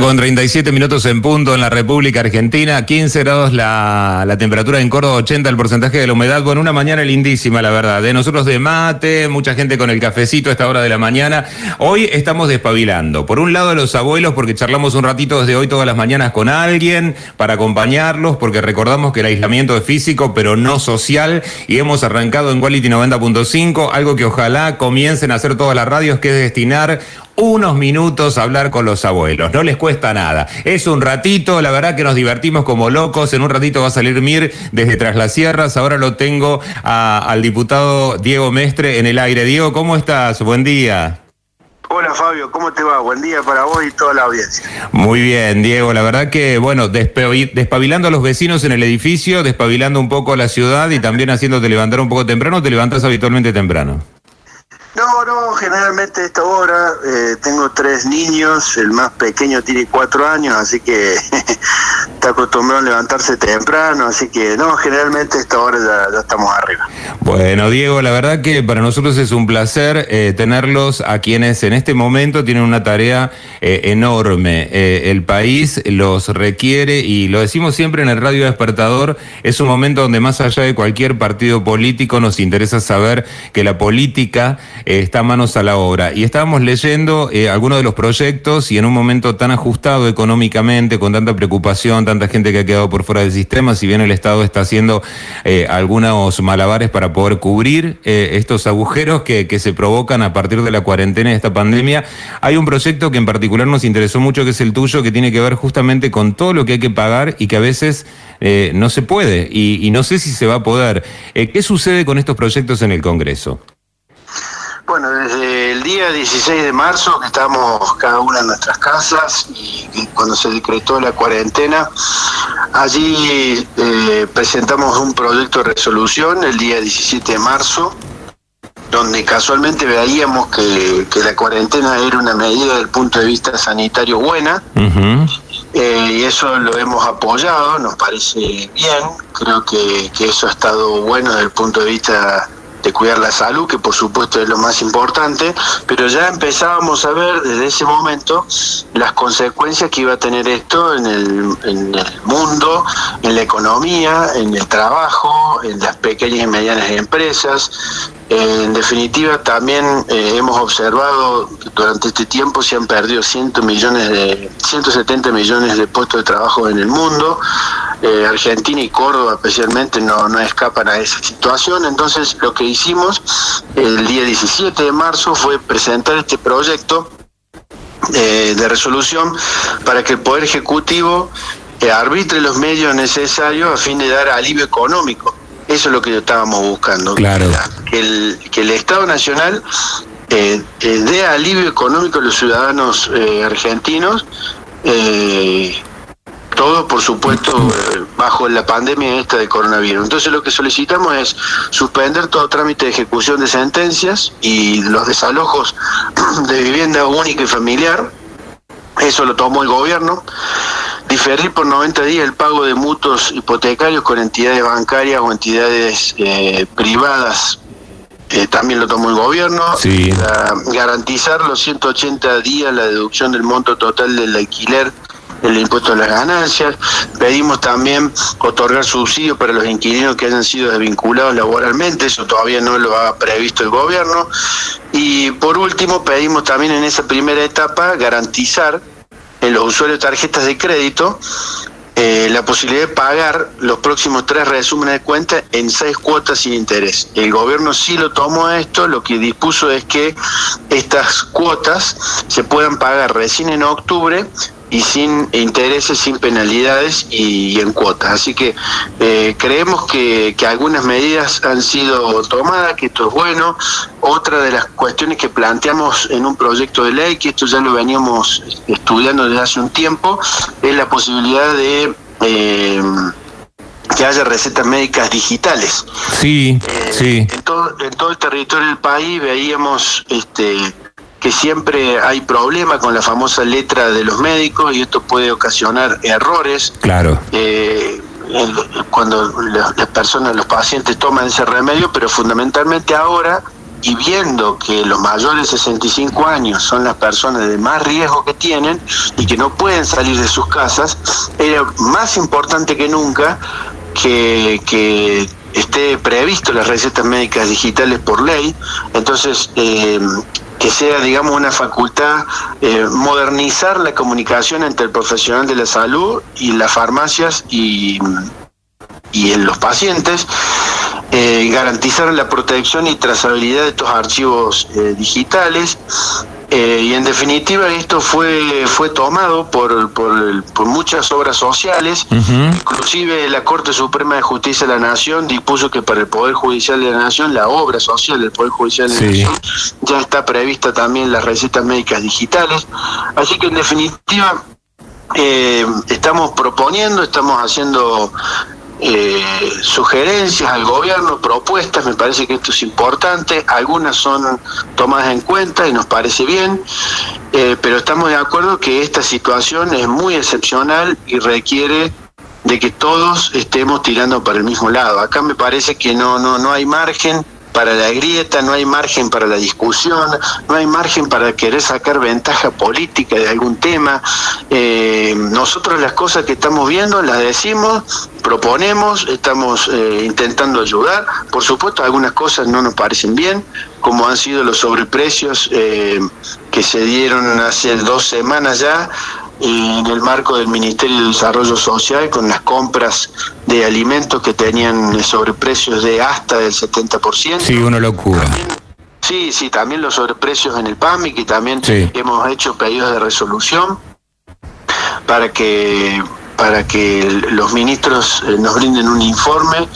Con 37 minutos en punto en la República Argentina, 15 grados la, la, temperatura en Córdoba, 80 el porcentaje de la humedad. Bueno, una mañana lindísima, la verdad. De nosotros de mate, mucha gente con el cafecito a esta hora de la mañana. Hoy estamos despabilando. Por un lado, los abuelos, porque charlamos un ratito desde hoy todas las mañanas con alguien para acompañarlos, porque recordamos que el aislamiento es físico, pero no social. Y hemos arrancado en Quality 90.5, algo que ojalá comiencen a hacer todas las radios, que es destinar unos minutos a hablar con los abuelos. No les cuesta nada. Es un ratito, la verdad que nos divertimos como locos. En un ratito va a salir Mir desde Tras las Sierras. Ahora lo tengo al diputado Diego Mestre en el aire. Diego, ¿cómo estás? Buen día. Hola Fabio, ¿cómo te va? Buen día para vos y toda la audiencia. Muy bien, Diego. La verdad que, bueno, despabilando a los vecinos en el edificio, despabilando un poco a la ciudad y también haciéndote levantar un poco temprano, te levantas habitualmente temprano. No, no, generalmente a esta hora eh, tengo tres niños, el más pequeño tiene cuatro años, así que está acostumbrado a levantarse temprano, así que no, generalmente a esta hora ya, estamos arriba. Bueno, Diego, la verdad que para nosotros es un placer eh, tenerlos a quienes en este momento tienen una tarea eh, enorme. el país los requiere y lo decimos siempre en el Radio Despertador, es un momento donde más allá de cualquier partido político nos interesa saber que la política está manos a la obra. Y estábamos leyendo eh, algunos de los proyectos y en un momento tan ajustado económicamente, con tanta preocupación, tanta gente que ha quedado por fuera del sistema, si bien el Estado está haciendo eh, algunos malabares para poder cubrir estos agujeros que, se provocan a partir de la cuarentena de esta pandemia, hay un proyecto que en particular nos interesó mucho, que es el tuyo, que tiene que ver justamente con todo lo que hay que pagar y que a veces no se puede y, y, no sé si se va a poder. ¿Qué sucede con estos proyectos en el Congreso? Bueno, desde el día 16 de marzo que estábamos cada una en nuestras casas y, cuando se decretó la cuarentena, allí eh, presentamos un proyecto de resolución el día 17 de marzo, donde casualmente veíamos que, la cuarentena era una medida desde el punto de vista sanitario buena. Eh, y eso lo hemos apoyado, nos parece bien, creo que, que eso ha estado bueno desde el punto de vista de cuidar la salud, que por supuesto es lo más importante, pero ya empezábamos a ver desde ese momento las consecuencias que iba a tener esto en el, en el mundo, en la economía, en el trabajo, en las pequeñas y medianas empresas, en definitiva, también eh, hemos observado que durante este tiempo se han perdido 100 millones de, 170 millones de puestos de trabajo en el mundo. Eh, Argentina y Córdoba especialmente no, no escapan a esa situación. Entonces, lo que hicimos el día 17 de marzo fue presentar este proyecto eh, de resolución para que el Poder Ejecutivo arbitre los medios necesarios a fin de dar alivio económico eso es lo que estábamos buscando. Claro. Que el, que el Estado Nacional eh, eh, dé alivio económico a los ciudadanos eh, argentinos. todo, por supuesto, bajo la pandemia esta de coronavirus. Entonces lo que solicitamos es suspender todo trámite de ejecución de sentencias y los desalojos de vivienda única y familiar. Eso lo tomó el gobierno diferir por 90 días el pago de mutuos hipotecarios con entidades bancarias o entidades eh, privadas. Eh, también lo tomó el gobierno. garantizar los 180 días la deducción del monto total del alquiler del impuesto a las ganancias. Pedimos también otorgar subsidios para los inquilinos que hayan sido desvinculados laboralmente, eso todavía no lo ha previsto el gobierno. Y por último, pedimos también en esa primera etapa garantizar en los usuarios de tarjetas de crédito eh, la posibilidad de pagar los próximos tres resúmenes de cuenta en seis cuotas sin interés. El gobierno sí lo tomó esto, lo que dispuso es que estas cuotas se puedan pagar recién en octubre y sin intereses, sin penalidades y, en cuotas. Así que eh, creemos que, que, algunas medidas han sido tomadas, que esto es bueno. Otra de las cuestiones que planteamos en un proyecto de ley, que esto ya lo veníamos estudiando desde hace un tiempo, es la posibilidad de... Eh, que haya recetas médicas digitales. Sí, eh, sí. En todo, en todo el territorio del país veíamos este que siempre hay problema con la famosa letra de los médicos y esto puede ocasionar errores. Claro. Eh, cuando las personas, los pacientes toman ese remedio, pero fundamentalmente ahora y viendo que los mayores de 65 años son las personas de más riesgo que tienen y que no pueden salir de sus casas, era más importante que nunca que, que esté previsto las recetas médicas digitales por ley. Entonces, eh, que sea, digamos, una facultad, eh, modernizar la comunicación entre el profesional de la salud y las farmacias y, y en los pacientes, eh, garantizar la protección y trazabilidad de estos archivos eh, digitales. Eh, y en definitiva esto fue fue tomado por, por, por muchas obras sociales, inclusive la Corte Suprema de Justicia de la Nación dispuso que para el Poder Judicial de la Nación, la obra social del Poder Judicial de la Nación, ya está prevista también las recetas médicas digitales. Así que en definitiva eh, estamos proponiendo, estamos haciendo eh, sugerencias al gobierno, propuestas, me parece que esto es importante, algunas son tomadas en cuenta y nos parece bien, eh, pero estamos de acuerdo que esta situación es muy excepcional y requiere de que todos estemos tirando para el mismo lado. Acá me parece que no, no, no hay margen para la grieta, no hay margen para la discusión, no hay margen para querer sacar ventaja política de algún tema. Eh, nosotros las cosas que estamos viendo las decimos, proponemos, estamos eh, intentando ayudar. Por supuesto, algunas cosas no nos parecen bien, como han sido los sobreprecios eh, que se dieron hace dos semanas ya en el marco del Ministerio de Desarrollo Social con las compras de alimentos que tenían sobreprecios de hasta del 70%. Sí, una locura. sí, sí, también los sobreprecios en el PAMI, que también hemos hecho pedidos de resolución para que para que los ministros eh, nos brinden un informe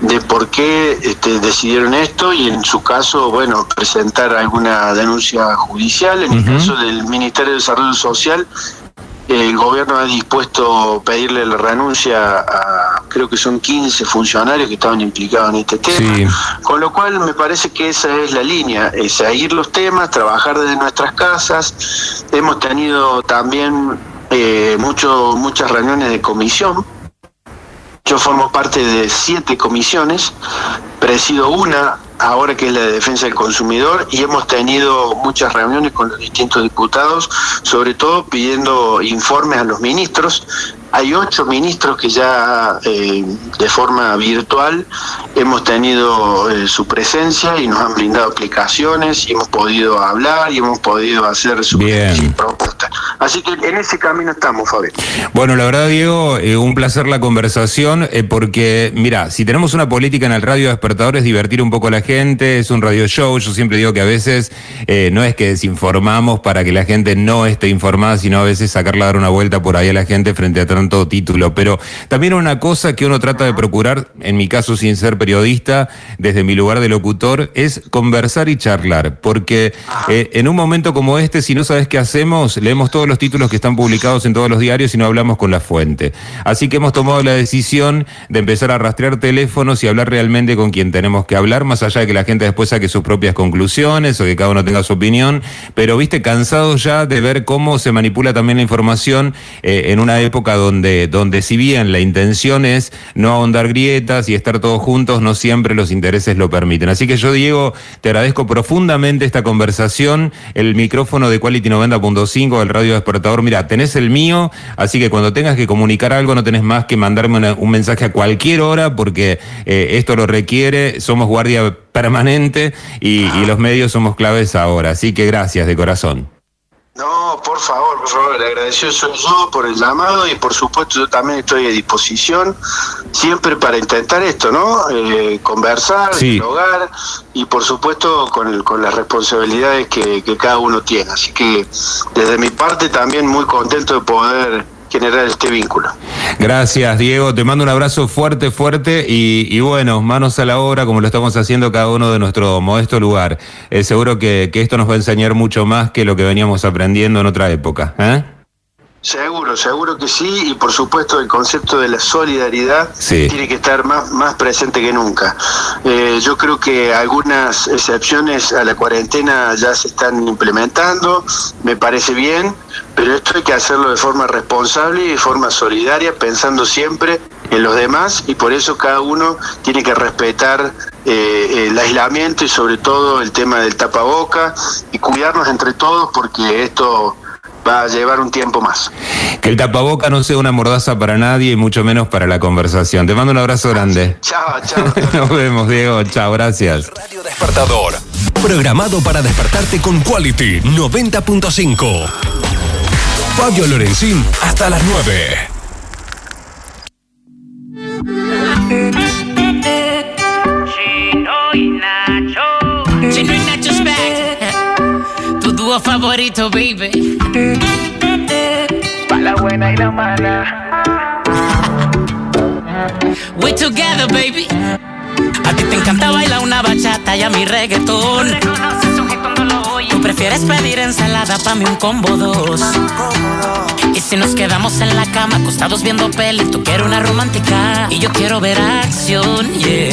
de por qué este, decidieron esto y en su caso, bueno, presentar alguna denuncia judicial. En el caso del Ministerio de Desarrollo Social, el gobierno ha dispuesto pedirle la renuncia a, creo que son 15 funcionarios que estaban implicados en este tema. Con lo cual me parece que esa es la línea, es seguir los temas, trabajar desde nuestras casas. Hemos tenido también eh, mucho, muchas reuniones de comisión. Yo formo parte de siete comisiones, presido una ahora que es la de defensa del consumidor, y hemos tenido muchas reuniones con los distintos diputados, sobre todo pidiendo informes a los ministros hay ocho ministros que ya eh, de forma virtual hemos tenido eh, su presencia y nos han brindado aplicaciones y hemos podido hablar y hemos podido hacer su propuestas. Así que en ese camino estamos, Fabi. Bueno, la verdad, Diego, eh, un placer la conversación porque, mira, si tenemos una política en el radio despertador es divertir un poco a la gente, es un radio show, yo siempre digo que a veces no es que desinformamos para que la gente no esté informada, sino a veces sacarla a dar una vuelta por ahí a la gente frente a todo título, pero también una cosa que uno trata de procurar, en mi caso sin ser periodista, desde mi lugar de locutor, es conversar y charlar, porque eh, en un momento como este, si no sabes qué hacemos, leemos todos los títulos que están publicados en todos los diarios y no hablamos con la fuente. Así que hemos tomado la decisión de empezar a rastrear teléfonos y hablar realmente con quien tenemos que hablar, más allá de que la gente después saque sus propias conclusiones o que cada uno tenga su opinión, pero viste, cansado ya de ver cómo se manipula también la información eh, en una época donde donde, donde si bien la intención es no ahondar grietas y estar todos juntos, no siempre los intereses lo permiten. Así que yo, Diego, te agradezco profundamente esta conversación. El micrófono de Quality 90.5 del Radio Despertador, mira, tenés el mío, así que cuando tengas que comunicar algo no tenés más que mandarme un mensaje a cualquier hora porque eh, esto lo requiere. Somos guardia permanente y, y los medios somos claves ahora. Así que gracias de corazón. No, por favor, por favor, le agradecido soy yo por el llamado y por supuesto yo también estoy a disposición siempre para intentar esto, ¿no? Eh, conversar, dialogar y por supuesto con, el, con las responsabilidades que, que cada uno tiene. Así que desde mi parte también muy contento de poder generar este vínculo. Gracias, Diego. Te mando un abrazo fuerte, fuerte y, bueno, manos a la obra como lo estamos haciendo cada uno de nuestro modesto lugar. Eh, seguro que, que, esto nos va a enseñar mucho más que lo que veníamos aprendiendo en otra época. ¿eh? Seguro, seguro que sí, y por supuesto el concepto de la solidaridad tiene que estar más, más presente que nunca. Eh, yo creo que algunas excepciones a la cuarentena ya se están implementando, me parece bien, pero esto hay que hacerlo de forma responsable y de forma solidaria, pensando siempre en los demás y por eso cada uno tiene que respetar eh, el aislamiento y sobre todo el tema del tapaboca y cuidarnos entre todos porque esto va a llevar un tiempo más. Que el tapaboca no sea una mordaza para nadie y mucho menos para la conversación. Te mando un abrazo grande. Chao, chao. Nos vemos, Diego. Chao, gracias. Radio Despertador. Programado para despertarte con Quality 90.5. Fabio Lorenzín hasta las 9. Chino y Nacho. Chino y Nacho's back. Tu dúo favorito, baby. La. We together, baby. A ti te encanta bailar una bachata y a mi reggaetón. Tú prefieres pedir ensalada pa' mí un combo dos. Y si nos quedamos en la cama acostados viendo peli, tú quieres una romántica y yo quiero ver acción, yeah.